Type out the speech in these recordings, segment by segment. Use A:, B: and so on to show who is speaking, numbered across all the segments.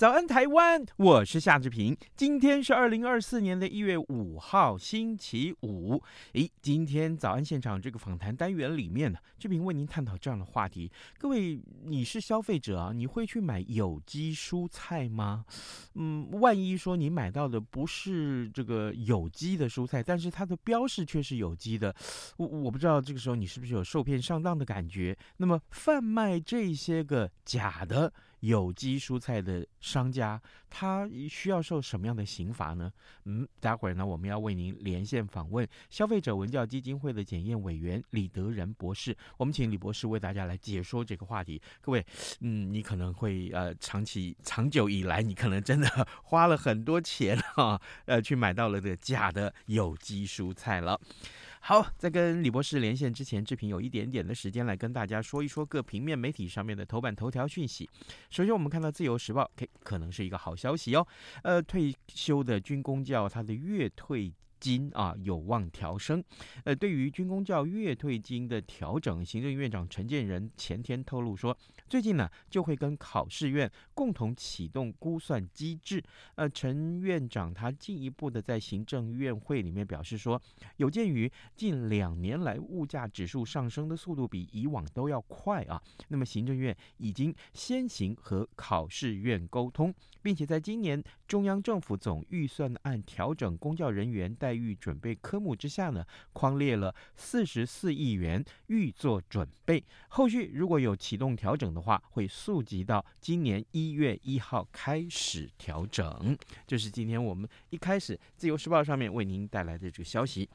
A: 早安，台
B: 湾！我是夏志平。今天是二零二四年的一月五号，星期五。诶，今天早安现场这个访谈单元里面呢，志平为您探讨这样的话题：各位，你是消费者啊，你会去买有机蔬菜吗？嗯，万一说你买到的不是这个有机的蔬菜，但是它的标示却是有机的，我我不知道这个时候你是不是有受骗上当的感觉？那么贩卖这些个假的有机蔬菜的商家，他需要受什么样的刑罚呢？嗯，待会儿呢，我们要为您连线访问消费者文教基金会的检验委员李德仁博士。我们请李博士为大家来解说这个话题。各位，嗯，你可能会呃，长期长久以来，你可能真的 花了很多钱哈，呃，去买到了这个假的有机蔬菜了。好，在跟李博士连线之前，志平有一点点的时间来跟大家说一说各平面媒体上面的头版头条讯息。首先，我们看到《自由时报》，可可能是一个好消息哦。呃，退休的军工教他的月退金啊有望调升。呃，对于军工教月退金的调整，行政院长陈建仁前天透露说，最近呢就会跟考试院共同启动估算机制。呃，陈院长他进一步的在行政院会里面表示说，有鉴于近两年来物价指数上升的速度比以往都要快啊，那么行政院已经先行和考试院沟通，并且在今年中央政府总预算案调整公教人员待遇准备科目之下呢，框列了四十四亿元预做准备。后续如果有启动调整的话，会溯及到今年一月一号开始调整。这、就是今天我们一开始自由时报上面为您带来的这个消息。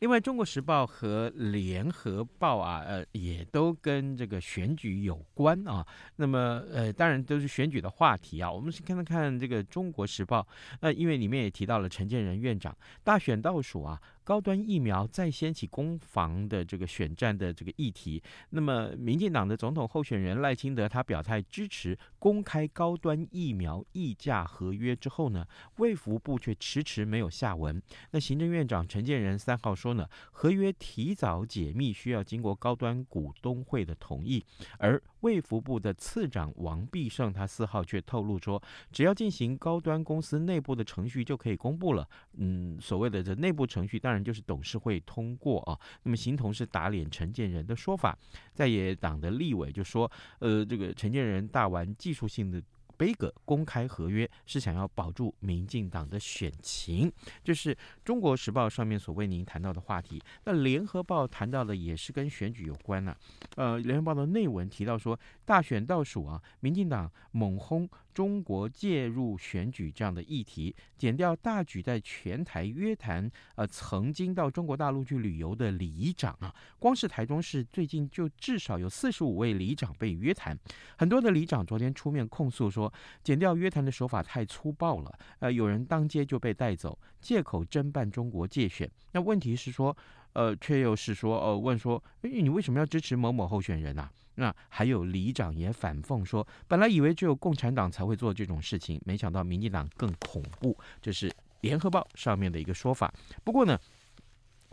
B: 另外，《中国时报》和《联合报》啊，呃，也都跟这个选举有关啊。那么，呃，当然都是选举的话题啊。我们先看看这个《中国时报》，呃，因为里面也提到了陈建仁院长大选倒数啊。高端疫苗再掀起攻防的这个选战的这个议题，那么民进党的总统候选人赖清德他表态支持公开高端疫苗议价合约之后呢，卫福部却迟迟没有下文。那行政院长陈建仁三号说呢，合约提早解密需要经过高端股东会的同意，而卫福部的次长王必胜他四号却透露说，只要进行高端公司内部的程序就可以公布了。嗯，所谓的这内部程序当然。就是董事会通过啊，那么形同是打脸承建人的说法，在野党的立委就说，呃，这个承建人大玩技术性的。杯葛公开合约是想要保住民进党的选情，这是中国时报上面所为您谈到的话题。那联合报谈到的也是跟选举有关啊。呃，联合报的内文提到说，大选倒数啊，民进党猛轰中国介入选举这样的议题，减掉大举在全台约谈呃曾经到中国大陆去旅游的里长啊，光是台中市最近就至少有四十五位里长被约谈，很多的里长昨天出面控诉说。剪掉约谈的手法太粗暴了，呃，有人当街就被带走，借口侦办中国借选。那问题是说，呃，却又是说，呃，问说，诶，你为什么要支持某某候选人啊？那还有里长也反讽说，本来以为只有共产党才会做这种事情，没想到民进党更恐怖。这是联合报上面的一个说法。不过呢，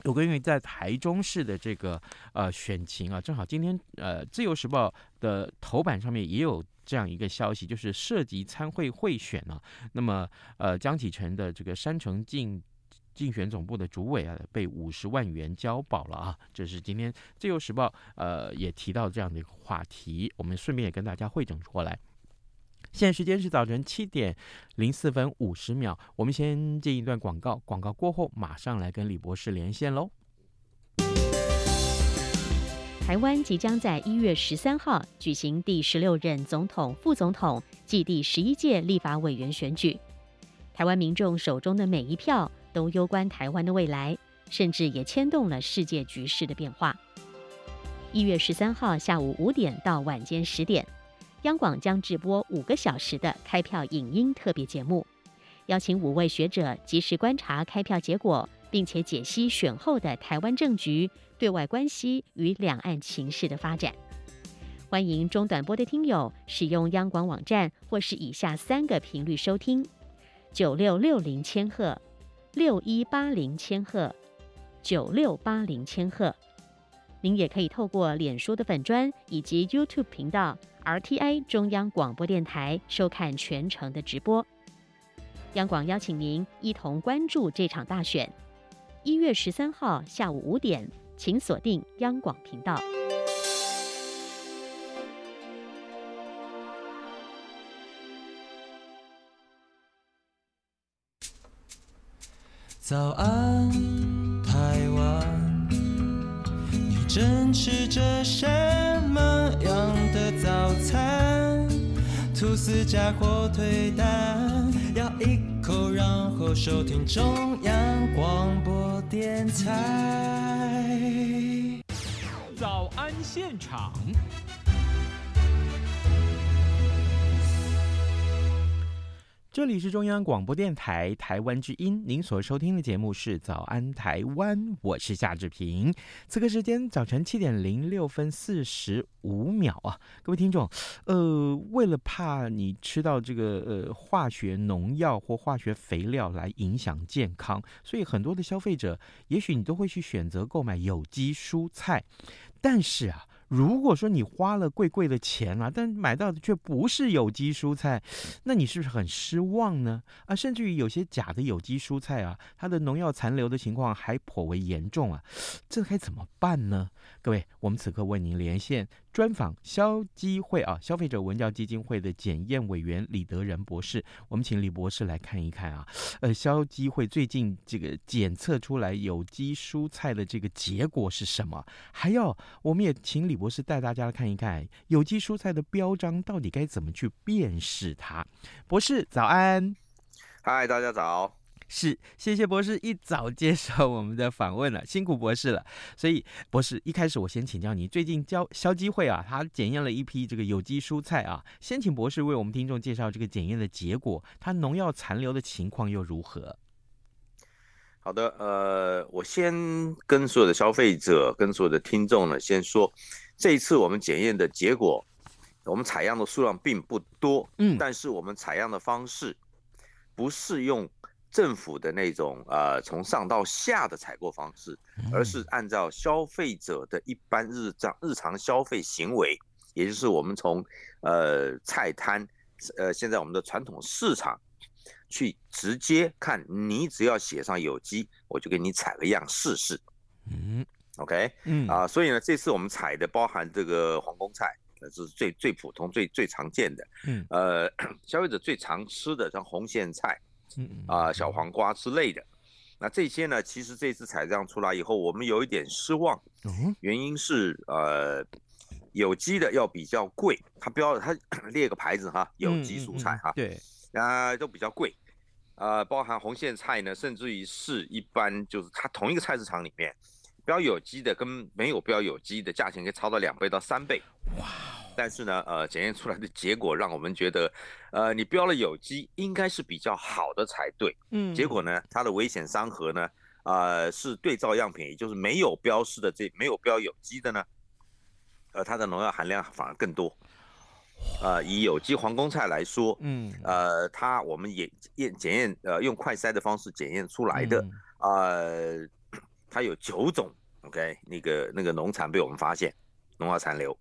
B: 有关于在台中市的这个呃选情啊，正好今天呃自由时报的头版上面也有。这样一个消息，就是涉及参会会选啊，那么呃江启臣的这个山城竞竞选总部的主委啊，被五十万元交保了啊，这是今天自由时报呃也提到这样的一个话题，我们顺便也跟大家汇整过来。现在时间是早晨七点零四分五十秒，我们先进一段广告，广告过后马上来跟李博士连线喽。
C: 台湾即将在一月十三号举行第十六任总统、副总统暨第十一届立法委员选举。台湾民众手中的每一票都攸关台湾的未来。甚至也牵动了世界局势的变化。一月十三号下午五点到晚间十点，央广将直播五个小时的开票影音特别节目，邀请五位学者及时观察开票结果，并且解析选后的台湾政局、对外关系与两岸情势的发展。欢迎中短波的听友使用央广网站或是以下三个频率收听：九六六零千赫、六一八零千赫、九六八零千赫。您也可以透过脸书的粉专以及 YouTube 频道 RTI 中央广播电台收看全程的直播。央广邀请您一同关注这场大选。一月十三号下午五点，请锁定央广频道。
D: 早安，台湾，你正吃着什么样的早餐？吐司加火腿蛋，要一，然后收听中央广播电台。
B: 早安现场。这里是中央广播电台台湾之音，您所收听的节目是《早安台湾》，我是夏志平。此刻时间早晨七点零六分四十五秒啊，各位听众，呃，为了怕你吃到这个呃化学农药或化学肥料来影响健康，所以很多的消费者，也许你都会去选择购买有机蔬菜，但是啊。如果说你花了贵贵的钱啊，但买到的却不是有机蔬菜，那你是不是很失望呢？啊，甚至于有些假的有机蔬菜啊，它的农药残留的情况还颇为严重啊，这该怎么办呢？各位，我们此刻为您连线。专访消基会啊，消费者文教基金会的检验委员李德仁博士，我们请李博士来看一看啊。呃，消基会最近这个检测出来有机蔬菜的这个结果是什么？还要，我们也请李博士带大家来看一看有机蔬菜的标章到底该怎么去辨识它。博士早安，
E: 嗨，大家早。
B: 是，谢谢博士一早接受我们的访问了，辛苦博士了。所以，博士一开始我先请教你，最近交消基会啊，他检验了一批这个有机蔬菜啊，先请博士为我们听众介绍这个检验的结果，它农药残留的情况又如何？
E: 好的，呃，我先跟所有的消费者、跟所有的听众呢，先说，这一次我们检验的结果，我们采样的数量并不多，嗯，但是我们采样的方式不是用。政府的那种呃，从上到下的采购方式，而是按照消费者的一般日常日常消费行为，也就是我们从呃菜摊，呃现在我们的传统市场去直接看，你只要写上有机，我就给你采个样试试。嗯，OK，嗯啊，所以呢，这次我们采的包含这个皇宫菜，这是最最普通、最最常见的。嗯，呃，消费者最常吃的像红苋菜。啊、呃，小黄瓜之类的，那这些呢，其实这次采样出来以后，我们有一点失望，原因是呃，有机的要比较贵，它标它 列个牌子哈，有机蔬菜哈，对，啊，都比较贵，呃，包含红苋菜呢，甚至于是一般就是它同一个菜市场里面，标有机的跟没有标有机的价钱可以差到两倍到三倍，哇。但是呢，呃，检验出来的结果让我们觉得，呃，你标了有机应该是比较好的才对。嗯，结果呢，它的危险伤合呢，呃，是对照样品，也就是没有标示的这没有标有机的呢，呃，它的农药含量反而更多。呃，以有机皇宫菜来说，嗯，呃，它我们也验检验，呃，用快筛的方式检验出来的，呃，它有九种，OK，那个那个农残被我们发现农药残留。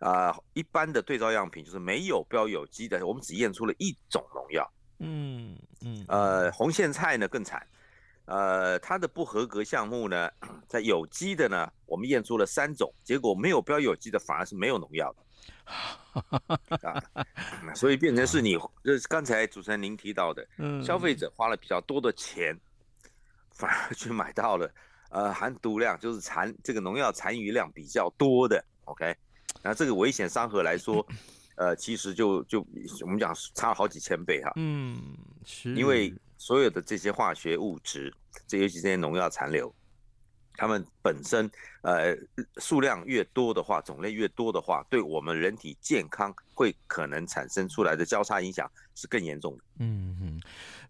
E: 啊、呃，一般的对照样品就是没有标有机的，我们只验出了一种农药。嗯嗯。呃，红苋菜呢更惨，呃，它的不合格项目呢，在有机的呢，我们验出了三种，结果没有标有机的反而是没有农药的。啊，所以变成是你，就是刚才主持人您提到的，消费者花了比较多的钱，反而去买到了，呃，含毒量就是残这个农药残余量比较多的。OK。那这个危险商盒来说，呃，其实就就我们讲差了好几千倍哈。嗯，是。因为所有的这些化学物质，这尤其这些农药残留，它们本身呃数量越多的话，种类越多的话，对我们人体健康会可能产生出来的交叉影响是更严重的。
B: 嗯嗯。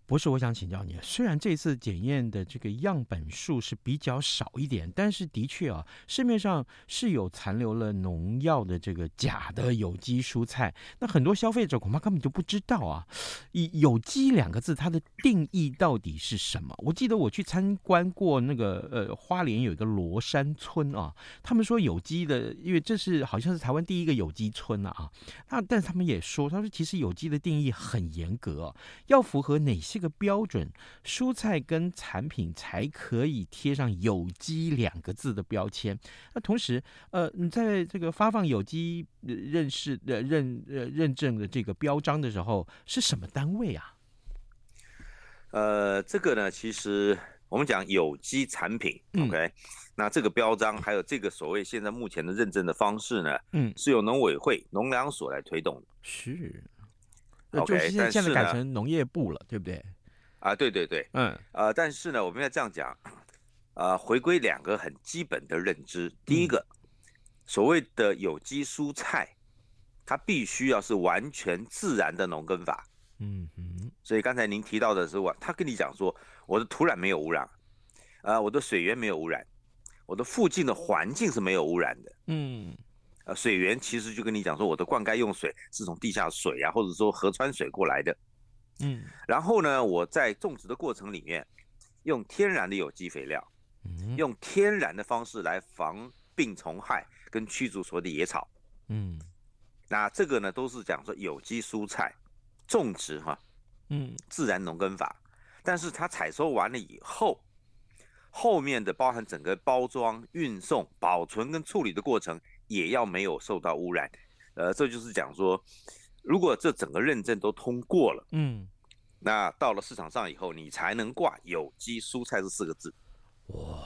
B: 博士，我想请教你，虽然这次检验的这个样本数是比较少一点，但是的确啊，市面上是有残留了农药的这个假的有机蔬菜，那很多消费者恐怕根本就不知道啊。以有机两个字，它的定义到底是什么？我记得我去参观过那个呃花莲有一个罗山村啊，他们说有机的，因为这是好像是台湾第一个有机村了啊。那但是他们也说，他说其实有机的定义很严格，要符合哪些？这个标准，蔬菜跟产品才可以贴上有机两个字的标签。那同时，呃，你在这个发放有机认识的认呃认证的这个标章的时候，是什么单位啊？
E: 呃，这个呢，其实我们讲有机产品，嗯，OK，那这个标章还有这个所谓现在目前的认证的方式呢，嗯，是由农委会农粮所来推动的。
B: 是。OK，现在现在改成农业部了，对不对？
E: 啊，对对对，
B: 嗯，
E: 呃，但是呢，我们要这样讲，呃，回归两个很基本的认知。第一个，嗯、所谓的有机蔬菜，它必须要是完全自然的农耕法。
B: 嗯嗯。
E: 所以刚才您提到的是，我他跟你讲说，我的土壤没有污染，呃，我的水源没有污染，我的附近的环境是没有污染的。
B: 嗯。
E: 呃，水源其实就跟你讲说，我的灌溉用水是从地下水啊，或者说河川水过来的，
B: 嗯，
E: 然后呢，我在种植的过程里面，用天然的有机肥料，
B: 嗯，
E: 用天然的方式来防病虫害跟驱逐所有的野草，
B: 嗯，
E: 那这个呢都是讲说有机蔬菜种植哈，
B: 嗯，
E: 自然农耕法，但是它采收完了以后，后面的包含整个包装、运送、保存跟处理的过程。也要没有受到污染，呃，这就是讲说，如果这整个认证都通过了，
B: 嗯，
E: 那到了市场上以后，你才能挂有机蔬菜这四个字。
B: 哇，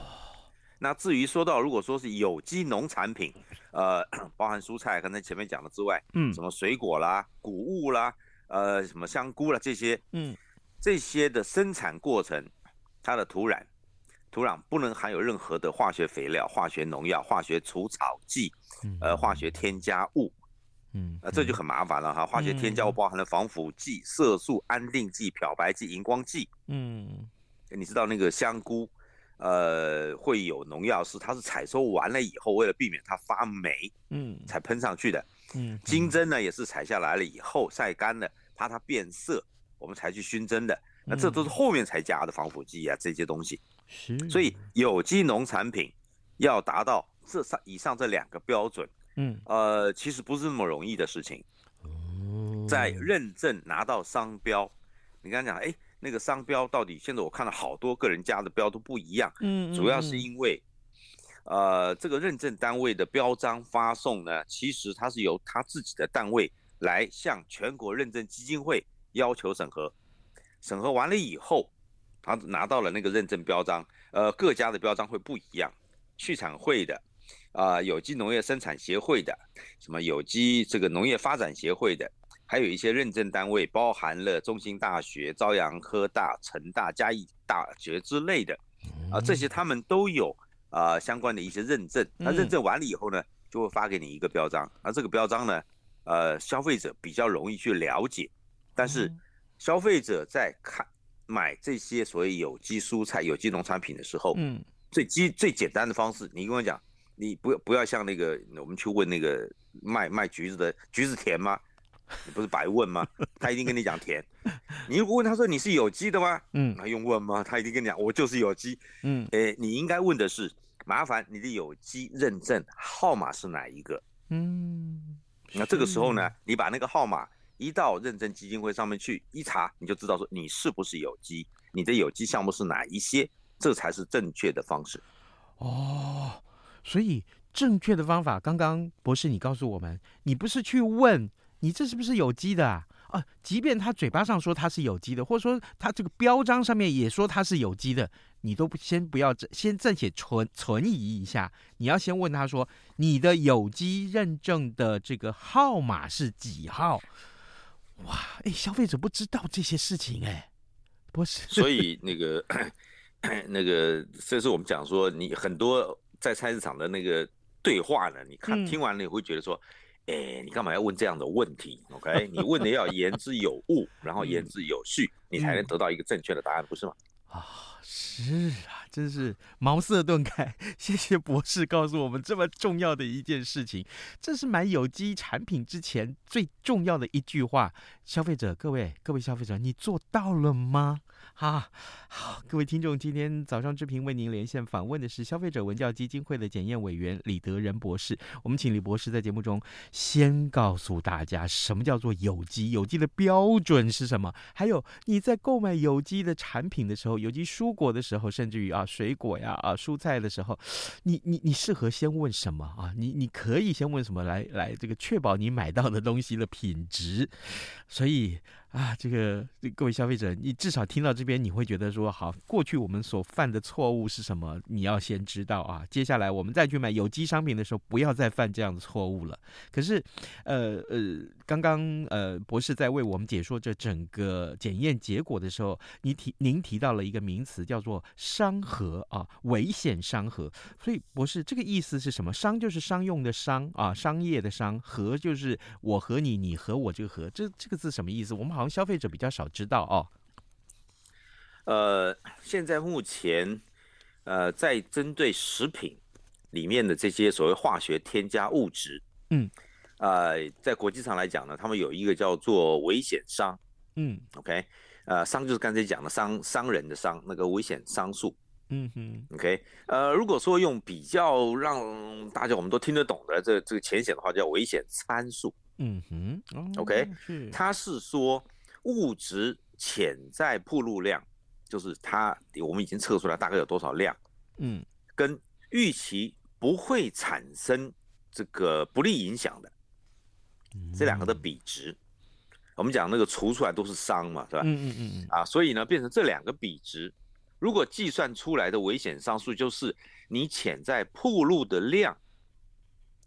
E: 那至于说到如果说是有机农产品，呃，包含蔬菜，刚才前面讲的之外，
B: 嗯，
E: 什么水果啦、谷物啦，呃，什么香菇啦这些，
B: 嗯，
E: 这些的生产过程，它的土壤。土壤不能含有任何的化学肥料、化学农药、化学除草剂，呃，化学添加物，
B: 嗯，
E: 呃，这就很麻烦了哈。化学添加物包含了防腐剂、色素、安定剂、漂白剂、荧光剂，
B: 嗯，
E: 你知道那个香菇，呃，会有农药是它是采收完了以后，为了避免它发霉，
B: 嗯，
E: 才喷上去的，
B: 嗯，
E: 金针呢也是采下来了以后晒干了，怕它变色，我们才去熏蒸的。那这都是后面才加的防腐剂啊，这些东西。
B: 是。
E: 所以有机农产品要达到这上以上这两个标准，
B: 嗯，
E: 呃，其实不是那么容易的事情。
B: 哦。
E: 在认证拿到商标，你刚刚讲，哎，那个商标到底现在我看了好多个人家的标都不一样。
B: 嗯。
E: 主要是因为，呃，这个认证单位的标章发送呢，其实它是由他自己的单位来向全国认证基金会要求审核。审核完了以后，他拿到了那个认证标章，呃，各家的标章会不一样，畜产会的，啊、呃，有机农业生产协会的，什么有机这个农业发展协会的，还有一些认证单位，包含了中兴大学、朝阳科大、成大、嘉义大学之类的，啊、呃，这些他们都有啊、呃、相关的一些认证。那认证完了以后呢，就会发给你一个标章，那这个标章呢，呃，消费者比较容易去了解，但是。消费者在看买这些所谓有机蔬菜、有机农产品的时候，
B: 嗯，
E: 最基最简单的方式，你跟我讲，你不要不要像那个我们去问那个卖卖橘子的，橘子甜吗？你不是白问吗？他一定跟你讲甜。你如果问他说你是有机的吗？
B: 嗯，
E: 还用问吗？他一定跟你讲我就是有机。
B: 嗯，
E: 诶，你应该问的是，麻烦你的有机认证号码是哪一个？
B: 嗯，
E: 那这个时候呢，你把那个号码。一到认证基金会上面去一查，你就知道说你是不是有机，你的有机项目是哪一些，这才是正确的方式。
B: 哦，所以正确的方法，刚刚博士你告诉我们，你不是去问你这是不是有机的啊？即便他嘴巴上说他是有机的，或者说他这个标章上面也说他是有机的，你都不先不要先暂且存存疑一下，你要先问他说你的有机认证的这个号码是几号？哇，哎，消费者不知道这些事情哎，不是，
E: 所以那个那个，这是我们讲说，你很多在菜市场的那个对话呢，你看听完了，你会觉得说，哎、你干嘛要问这样的问题？OK，你问的要言之有物，然后言之有序，你才能得到一个正确的答案，不是吗？
B: 啊，是啊，真是茅塞顿开。谢谢博士告诉我们这么重要的一件事情，这是买有机产品之前最重要的一句话。消费者，各位各位消费者，你做到了吗？哈，好，各位听众，今天早上志平为您连线访问的是消费者文教基金会的检验委员李德仁博士。我们请李博士在节目中先告诉大家什么叫做有机，有机的标准是什么？还有你在购买有机的产品的时候，有机蔬果的时候，甚至于啊水果呀啊蔬菜的时候，你你你适合先问什么啊？你你可以先问什么来来这个确保你买到的东西的品质？所以。啊，这个各位消费者，你至少听到这边，你会觉得说，好，过去我们所犯的错误是什么？你要先知道啊。接下来我们再去买有机商品的时候，不要再犯这样的错误了。可是，呃呃，刚刚呃博士在为我们解说这整个检验结果的时候，你提您提到了一个名词，叫做商核啊，危险商核。所以博士，这个意思是什么？商就是商用的商啊，商业的商；核就是我和你，你和我这个核。这这个字什么意思？我们好像消费者比较少知道哦。
E: 呃，现在目前，呃，在针对食品里面的这些所谓化学添加物质，嗯，呃，在国际上来讲呢，他们有一个叫做危险商，嗯，OK，呃，商就是刚才讲的商商人的商，那个危险商数，嗯哼，OK，呃，如果说用比较让大家我们都听得懂的这这个浅显的话，叫危险参数。嗯哼、是，它是说物质潜在暴露量，就是它我们已经测出来大概有多少量，嗯，跟预期不会产生这个不利影响的这两个的比值，我们讲那个除出来都是商嘛，是吧？嗯嗯嗯啊，所以呢，变成这两个比值，如果计算出来的危险商数就是你潜在铺路的量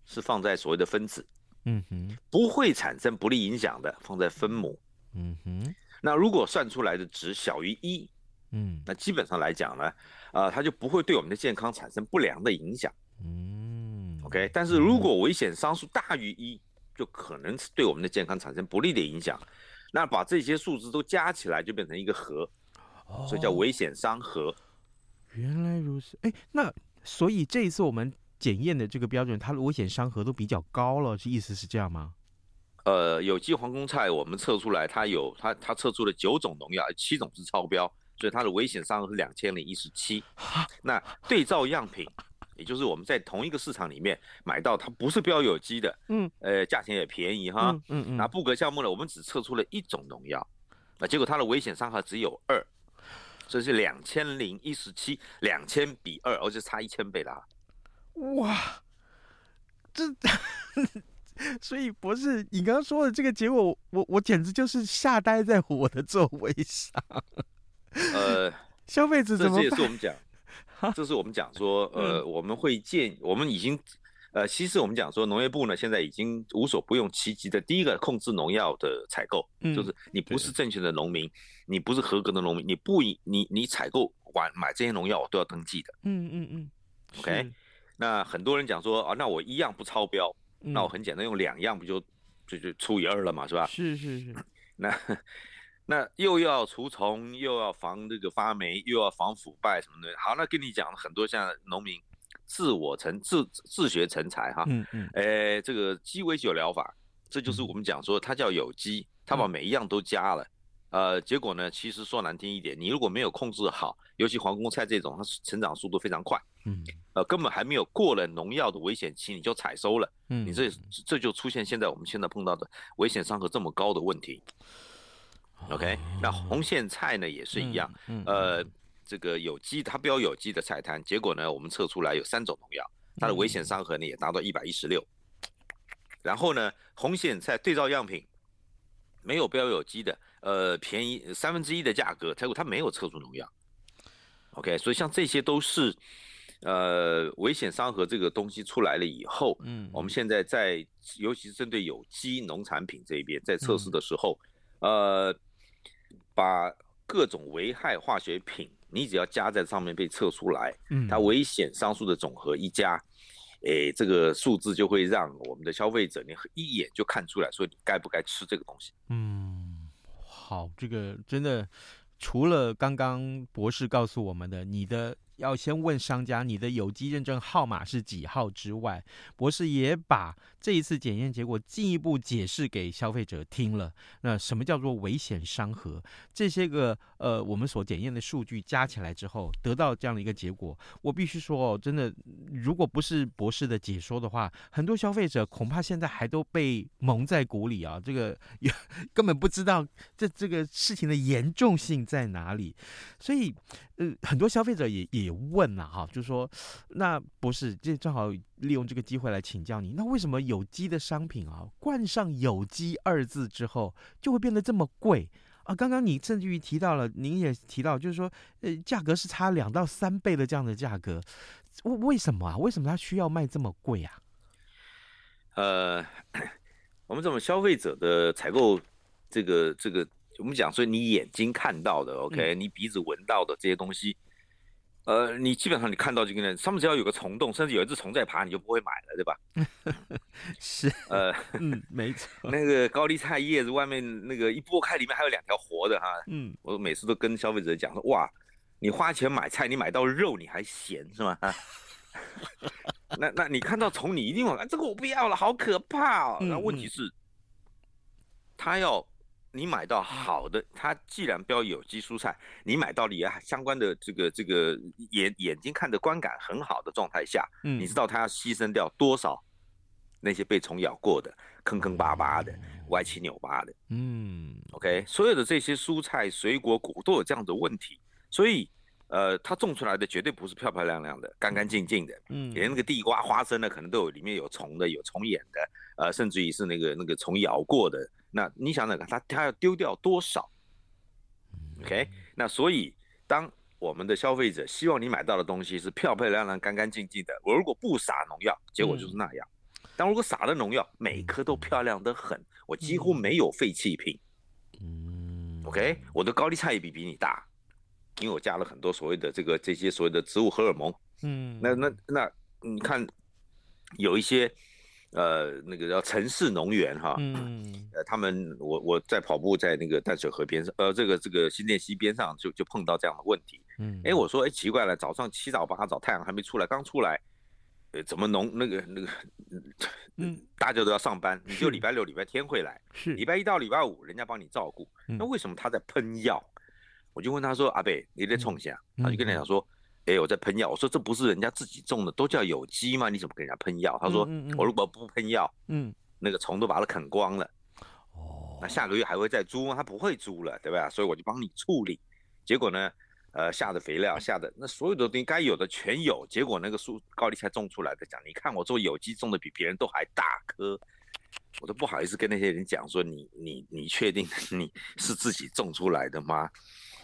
E: 是放在所谓的分子。嗯哼，不会产生不利影响的，放在分母。嗯哼，那如果算出来的值小于一，嗯，那基本上来讲呢，啊、呃，它就不会对我们的健康产生不良的影响。嗯，OK，但是如果危险商数大于一，就可能对我们的健康产生不利的影响。那把这些数字都加起来，就变成一个和，所以叫危险商和。
B: 原来如此，哎，那所以这一次我们。检验的这个标准，它的危险商和都比较高了，这意思是这样吗？
E: 呃，有机皇宫菜我们测出来，它有它它测出了九种农药，七种是超标，所以它的危险商核是两千零一十七。那对照样品，也就是我们在同一个市场里面买到它不是标有机的，嗯，呃，价钱也便宜哈，嗯嗯，嗯。那布格项目呢，我们只测出了一种农药，那结果它的危险伤害只有二，所以是两千零一十七，两千比二，而且差一千倍啦。
B: 哇，这，所以博士，你刚刚说的这个结果，我我简直就是吓呆在我的座位上。
E: 呃，
B: 消费者怎么办？
E: 这也是我们讲，这是我们讲说，呃，我们会建，我们已经，呃，其实我们讲说，农业部呢现在已经无所不用其极的，第一个控制农药的采购，就是你不是正确的农民，你不是合格的农民，你不以你你采购完买这些农药都要登记的。嗯嗯嗯，OK。那很多人讲说啊，那我一样不超标，嗯、那我很简单用两样不就就就除以二了嘛，是吧？是是是。那那又要除虫，又要防这个发霉，又要防腐败什么的。好，那跟你讲很多像农民自我成自自学成才哈，嗯嗯，哎，这个鸡尾酒疗法，这就是我们讲说它叫有机，它把每一样都加了。嗯呃，结果呢，其实说难听一点，你如果没有控制好，尤其皇宫菜这种，它成长速度非常快，嗯，呃，根本还没有过了农药的危险期，你就采收了，嗯，你这这就出现现在我们现在碰到的危险商核这么高的问题。OK，那红苋菜呢也是一样，呃，这个有机它标有机的菜摊，结果呢，我们测出来有三种农药，它的危险商核呢也达到一百一十六，然后呢，红苋菜对照样品没有标有机的。呃，便宜三分之一的价格，结果它没有测出农药。OK，所以像这些都是，呃，危险商核这个东西出来了以后，嗯，我们现在在，尤其是针对有机农产品这一边，在测试的时候，嗯、呃，把各种危害化学品你只要加在上面被测出来，
B: 嗯，
E: 它危险商数的总和一加，诶，这个数字就会让我们的消费者你一眼就看出来，说你该不该吃这个东西。
B: 嗯，好，这个真的除了刚刚博士告诉我们的，你的。要先问商家你的有机认证号码是几号之外，博士也把这一次检验结果进一步解释给消费者听了。那什么叫做危险商核？这些个呃我们所检验的数据加起来之后，得到这样的一个结果。我必须说哦，真的，如果不是博士的解说的话，很多消费者恐怕现在还都被蒙在鼓里啊，这个 根本不知道这这个事情的严重性在哪里。所以呃，很多消费者也也。问了、哈，就说那博士，这正好利用这个机会来请教你，那为什么有机的商品啊，冠上“有机”二字之后，就会变得这么贵啊？刚刚你甚至于提到了，您也提到，就是说，呃，价格是差两到三倍的这样的价格，为为什么啊？为什么它需要卖这么贵啊？
E: 呃，我们怎么消费者的采购，这个这个，我们讲说，你眼睛看到的，OK，、嗯、你鼻子闻到的这些东西。呃，你基本上你看到这个呢，上面只要有个虫洞，甚至有一只虫在爬，你就不会买了，对吧？
B: 是，
E: 呃，
B: 嗯，没错。
E: 那个高丽菜叶子外面那个一剥开，里面还有两条活的哈。嗯，我每次都跟消费者讲说，哇，你花钱买菜，你买到肉你还嫌是吗？那那你看到虫，你一定往这个我不要了，好可怕哦。那问题是，他要。你买到好的，它既然标有机蔬菜，你买到了也相关的这个这个眼眼睛看的观感很好的状态下，嗯，你知道它要牺牲掉多少那些被虫咬过的坑坑巴巴的歪七扭八的，嗯，OK，所有的这些蔬菜水果谷都有这样的问题，所以呃，它种出来的绝对不是漂漂亮亮的、干干净净的，嗯，连那个地瓜、花生呢，可能都有里面有虫的、有虫眼的，呃，甚至于是那个那个虫咬过的。那你想想看，他他要丢掉多少？OK，那所以当我们的消费者希望你买到的东西是漂漂亮亮、干干净净的，我如果不撒农药，结果就是那样；但如果撒了农药，每颗都漂亮的很，我几乎没有废弃品。嗯 OK，我的高丽菜也比比你大，因为我加了很多所谓的这个这些所谓的植物荷尔蒙。嗯，那那那你看有一些。呃，那个叫城市农园哈，嗯，呃，他们我我在跑步在那个淡水河边上，呃，这个这个新店溪边上就就碰到这样的问题，嗯，哎，我说哎奇怪了，早上七早八早太阳还没出来，刚出来，呃，怎么农那个那个，嗯，大家都要上班，你就礼拜六礼拜天会来，是礼拜一到礼拜五人家帮你照顾，那为什么他在喷药？我就问他说阿贝你在冲下？他就跟他讲说。哎，我在喷药。我说这不是人家自己种的，都叫有机吗？你怎么给人家喷药？他说，嗯嗯嗯、我如果不喷药，嗯，那个虫都把它啃光了。哦，那下个月还会再租吗？他不会租了，对吧？所以我就帮你处理。结果呢，呃，下的肥料下的那所有的东西该有的全有。结果那个树高丽菜种出来的讲，你看我做有机种的比别人都还大颗，我都不好意思跟那些人讲说你你你确定 你是自己种出来的吗？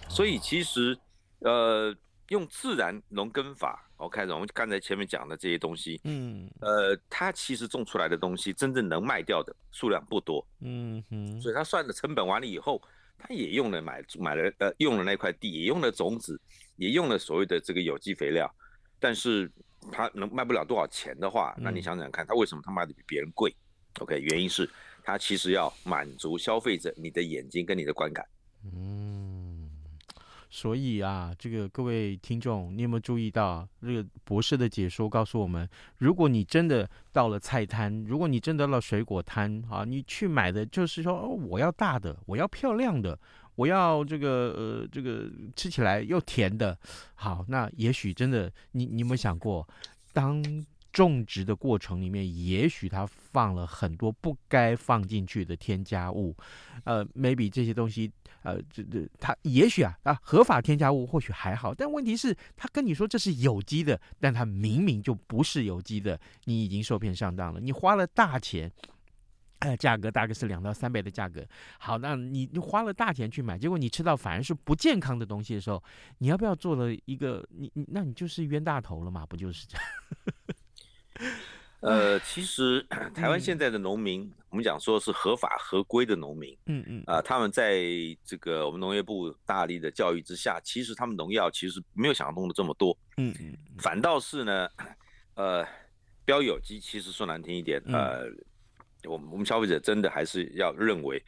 E: 所以其实呃。用自然农耕法，OK，我们刚才前面讲的这些东西，嗯，呃，它其实种出来的东西，真正能卖掉的数量不多，嗯哼，所以他算的成本完了以后，他也用了买买了呃用了那块地，也用了种子，也用了所谓的这个有机肥料，但是他能卖不了多少钱的话，那你想想看，他为什么他卖的比别人贵？OK，原因是他其实要满足消费者你的眼睛跟你的观感，嗯。
B: 所以啊，这个各位听众，你有没有注意到这个博士的解说告诉我们，如果你真的到了菜摊，如果你真的到了水果摊啊，你去买的就是说，哦，我要大的，我要漂亮的，我要这个呃这个吃起来又甜的，好，那也许真的，你你有没有想过，当种植的过程里面，也许它放了很多不该放进去的添加物，呃，maybe 这些东西。呃，这这他也许啊啊，合法添加物或许还好，但问题是，他跟你说这是有机的，但他明明就不是有机的，你已经受骗上当了。你花了大钱，呃，价格大概是两到三倍的价格。好，那你你花了大钱去买，结果你吃到反而是不健康的东西的时候，你要不要做了一个你你，那你就是冤大头了嘛？不就是这样？
E: 呃，其实 台湾现在的农民，嗯、我们讲说是合法合规的农民，
B: 嗯嗯，
E: 啊、呃，他们在这个我们农业部大力的教育之下，其实他们农药其实没有想象中的这么多，
B: 嗯嗯，
E: 反倒是呢，呃，标有机其实说难听一点，呃，我们我们消费者真的还是要认为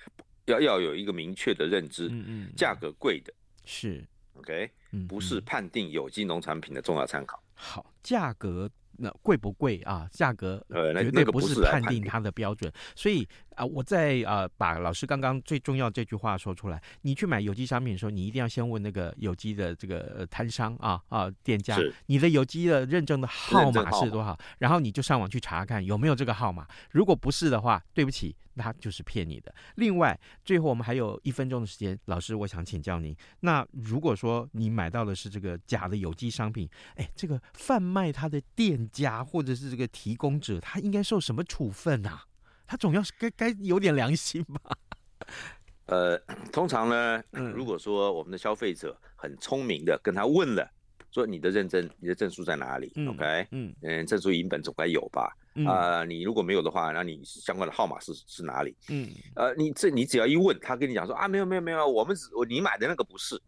E: 要要有一个明确的认知，
B: 嗯嗯，
E: 价格贵的。
B: 是。
E: OK，
B: 嗯，
E: 不是判定有机农产品的重要参考。
B: 好，价格。那贵不贵啊？价格绝对不是判定它的标准，所以啊，我在啊把老师刚刚最重要这句话说出来。你去买有机商品的时候，你一定要先问那个有机的这个摊商啊啊店家，你的有机的认证的号码是多少？然后你就上网去查看有没有这个号码。如果不是的话，对不起。他就是骗你的。另外，最后我们还有一分钟的时间，老师，我想请教您。那如果说你买到的是这个假的有机商品，哎，这个贩卖它的店家或者是这个提供者，他应该受什么处分啊？他总要是该该有点良心吧？
E: 呃，通常呢，如果说我们的消费者很聪明的跟他问了，说你的认证、你的证书在哪里？嗯，OK，嗯嗯，证书影本总该有吧？啊、呃，你如果没有的话，那你相关的号码是是哪里？嗯，呃，你这你只要一问，他跟你讲说啊，没有没有没有，我们只我你买的那个不是。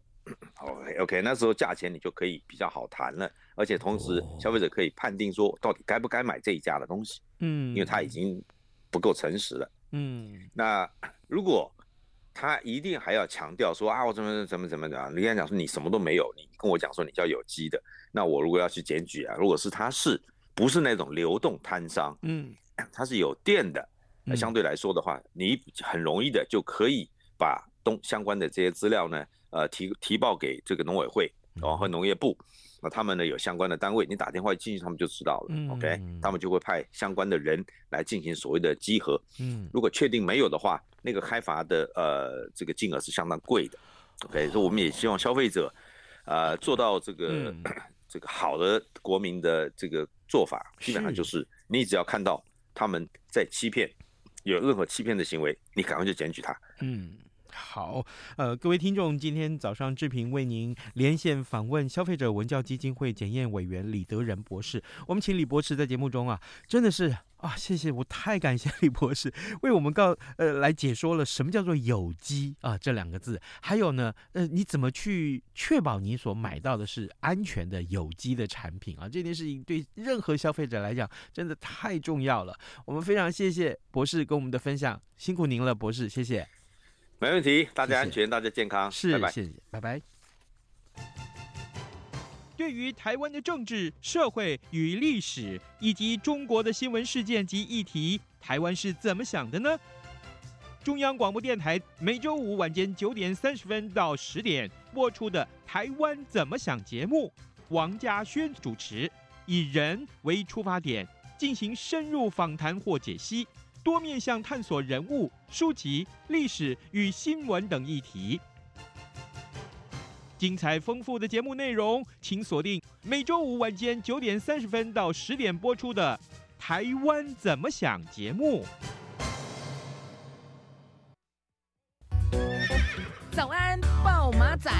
E: OK OK，那时候价钱你就可以比较好谈了，而且同时消费者可以判定说到底该不该买这一家的东西。嗯，因为他已经不够诚实了。嗯，那如果他一定还要强调说啊，我怎么怎么怎么的，你跟他讲说你什么都没有，你跟我讲说你叫有机的，那我如果要去检举啊，如果是他是。不是那种流动摊商，嗯，它是有店的，那相对来说的话，你很容易的就可以把东相关的这些资料呢，呃，提提报给这个农委会，然后和农业部，那他们呢有相关的单位，你打电话进去，他们就知道了，OK，他们就会派相关的人来进行所谓的稽核，嗯，如果确定没有的话，那个开罚的呃这个金额是相当贵的，OK，所以我们也希望消费者，呃，做到这个 这个好的国民的这个。做法基本上就是，你只要看到他们在欺骗，有任何欺骗的行为，你赶快就检举他。
B: 嗯，好，呃，各位听众，今天早上志平为您连线访问消费者文教基金会检验委员李德仁博士。我们请李博士在节目中啊，真的是。啊，谢谢，我太感谢李博士为我们告呃来解说了什么叫做有机啊这两个字，还有呢，呃，你怎么去确保你所买到的是安全的有机的产品啊？这件事情对任何消费者来讲真的太重要了。我们非常谢谢博士跟我们的分享，辛苦您了，博士，谢谢。
E: 没问题，大家安全，谢谢大家健康，
B: 是，
E: 拜拜，
B: 谢谢，拜拜。
F: 对于台湾的政治、社会与历史，以及中国的新闻事件及议题，台湾是怎么想的呢？中央广播电台每周五晚间九点三十分到十点播出的《台湾怎么想》节目，王家轩主持，以人为出发点，进行深入访谈或解析，多面向探索人物、书籍、历史与新闻等议题。精彩丰富的节目内容，请锁定每周五晚间九点三十分到十点播出的《台湾怎么想》节目。
A: 早安，报马仔。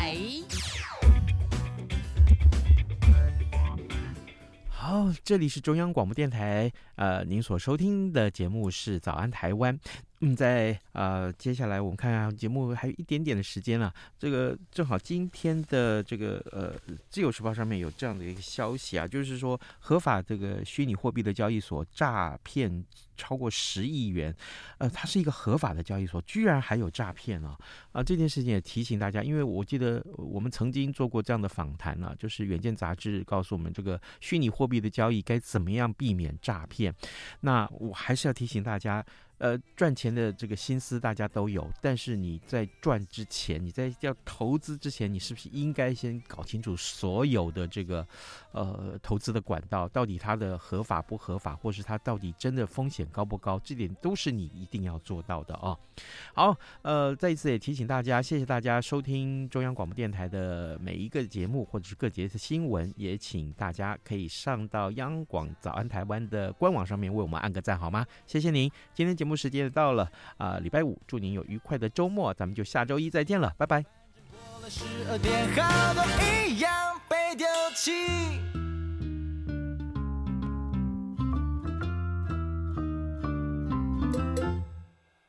B: 好，这里是中央广播电台，呃，您所收听的节目是《早安台湾》。嗯，在呃，接下来我们看看节目还有一点点的时间了。这个正好今天的这个呃《自由时报》上面有这样的一个消息啊，就是说合法这个虚拟货币的交易所诈骗超过十亿元，呃，它是一个合法的交易所，居然还有诈骗啊！啊，这件事情也提醒大家，因为我记得我们曾经做过这样的访谈啊，就是《远见》杂志告诉我们这个虚拟货币的交易该怎么样避免诈骗。那我还是要提醒大家。呃，赚钱的这个心思大家都有，但是你在赚之前，你在要投资之前，你是不是应该先搞清楚所有的这个，呃，投资的管道到底它的合法不合法，或是它到底真的风险高不高？这点都是你一定要做到的啊。好，呃，再一次也提醒大家，谢谢大家收听中央广播电台的每一个节目或者是各节的新闻，也请大家可以上到央广早安台湾的官网上面为我们按个赞好吗？谢谢您，今天节目。时间到了啊，礼拜五，祝您有愉快的周末，咱们就下周一再见了，拜拜。过了十二点，好多一样被丢弃